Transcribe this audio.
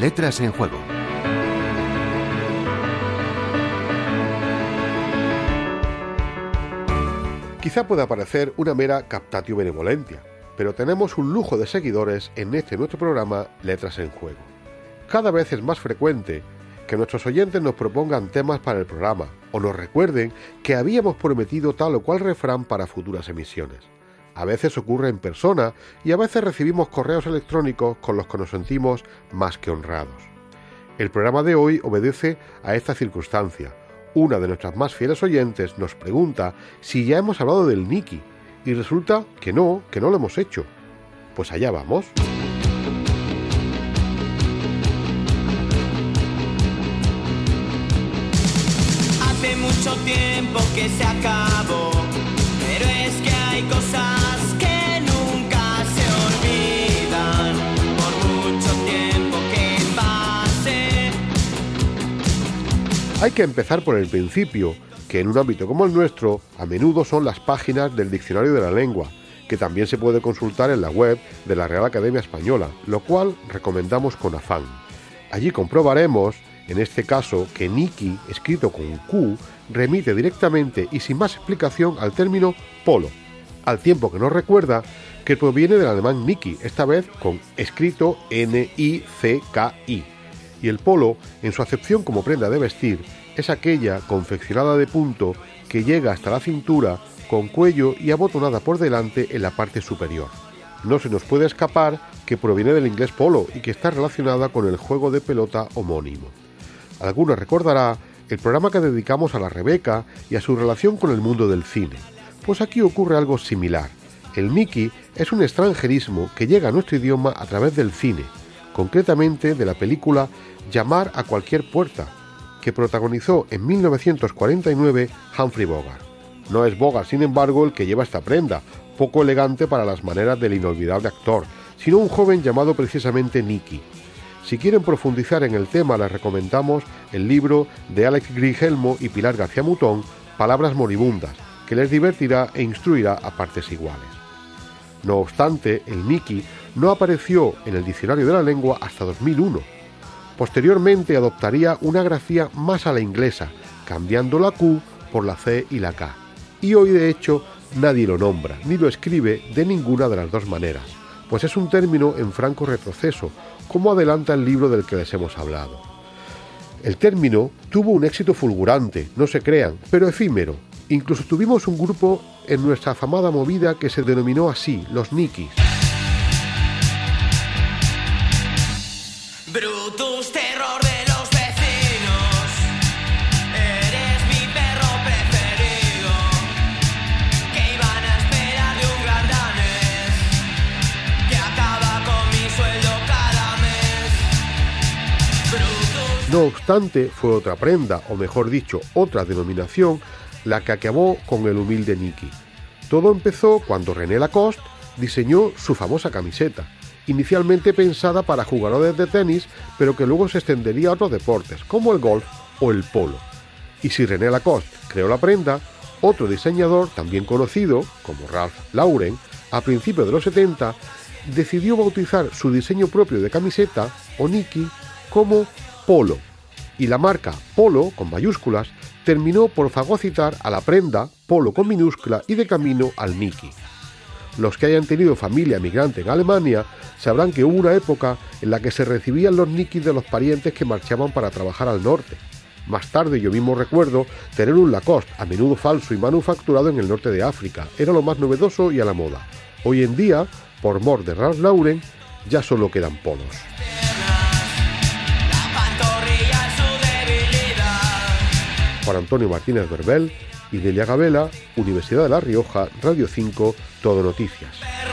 Letras en Juego. Quizá pueda parecer una mera captatio benevolentia, pero tenemos un lujo de seguidores en este nuestro programa Letras en Juego. Cada vez es más frecuente que nuestros oyentes nos propongan temas para el programa o nos recuerden que habíamos prometido tal o cual refrán para futuras emisiones. A veces ocurre en persona y a veces recibimos correos electrónicos con los que nos sentimos más que honrados. El programa de hoy obedece a esta circunstancia, una de nuestras más fieles oyentes nos pregunta si ya hemos hablado del Niki y resulta que no, que no lo hemos hecho. Pues allá vamos. Hace mucho tiempo que se acabó, pero es que hay cosas Hay que empezar por el principio, que en un ámbito como el nuestro, a menudo son las páginas del Diccionario de la Lengua, que también se puede consultar en la web de la Real Academia Española, lo cual recomendamos con afán. Allí comprobaremos, en este caso, que Niki, escrito con Q, remite directamente y sin más explicación al término polo, al tiempo que nos recuerda que proviene del alemán Niki, esta vez con escrito N-I-C-K-I y el polo, en su acepción como prenda de vestir, es aquella confeccionada de punto que llega hasta la cintura con cuello y abotonada por delante en la parte superior. No se nos puede escapar que proviene del inglés polo y que está relacionada con el juego de pelota homónimo. Algunos recordará el programa que dedicamos a la Rebeca y a su relación con el mundo del cine. Pues aquí ocurre algo similar. El Mickey es un extranjerismo que llega a nuestro idioma a través del cine, concretamente de la película Llamar a cualquier puerta, que protagonizó en 1949 Humphrey Bogart. No es Bogart, sin embargo, el que lleva esta prenda, poco elegante para las maneras del inolvidable actor, sino un joven llamado precisamente Nicky. Si quieren profundizar en el tema, les recomendamos el libro de Alex Grigelmo y Pilar García Mutón, Palabras moribundas, que les divertirá e instruirá a partes iguales. No obstante, el Nicky no apareció en el diccionario de la lengua hasta 2001. Posteriormente adoptaría una grafía más a la inglesa, cambiando la Q por la C y la K. Y hoy de hecho nadie lo nombra, ni lo escribe de ninguna de las dos maneras, pues es un término en franco retroceso, como adelanta el libro del que les hemos hablado. El término tuvo un éxito fulgurante, no se crean, pero efímero. Incluso tuvimos un grupo en nuestra afamada movida que se denominó así, los Nikis. Brutus, terror de los vecinos. Eres mi perro preferido. Que iban a esperar de un gardanes. Que acaba con mi sueldo cada mes. Brutus. No obstante, fue otra prenda, o mejor dicho, otra denominación, la que acabó con el humilde Nicky. Todo empezó cuando René Lacoste diseñó su famosa camiseta inicialmente pensada para jugadores de tenis, pero que luego se extendería a otros deportes, como el golf o el polo. Y si René Lacoste creó la prenda, otro diseñador también conocido, como Ralph Lauren, a principios de los 70, decidió bautizar su diseño propio de camiseta, o Nike, como Polo. Y la marca Polo, con mayúsculas, terminó por fagocitar a la prenda, Polo con minúscula, y de camino al Nike. Los que hayan tenido familia migrante en Alemania sabrán que hubo una época en la que se recibían los nikis de los parientes que marchaban para trabajar al norte. Más tarde yo mismo recuerdo tener un Lacoste, a menudo falso y manufacturado en el norte de África. Era lo más novedoso y a la moda. Hoy en día, por mor de Ralph Lauren, ya solo quedan polos. Juan Antonio Martínez Verbel y Delia Gabela, Universidad de La Rioja, Radio 5, Todo Noticias.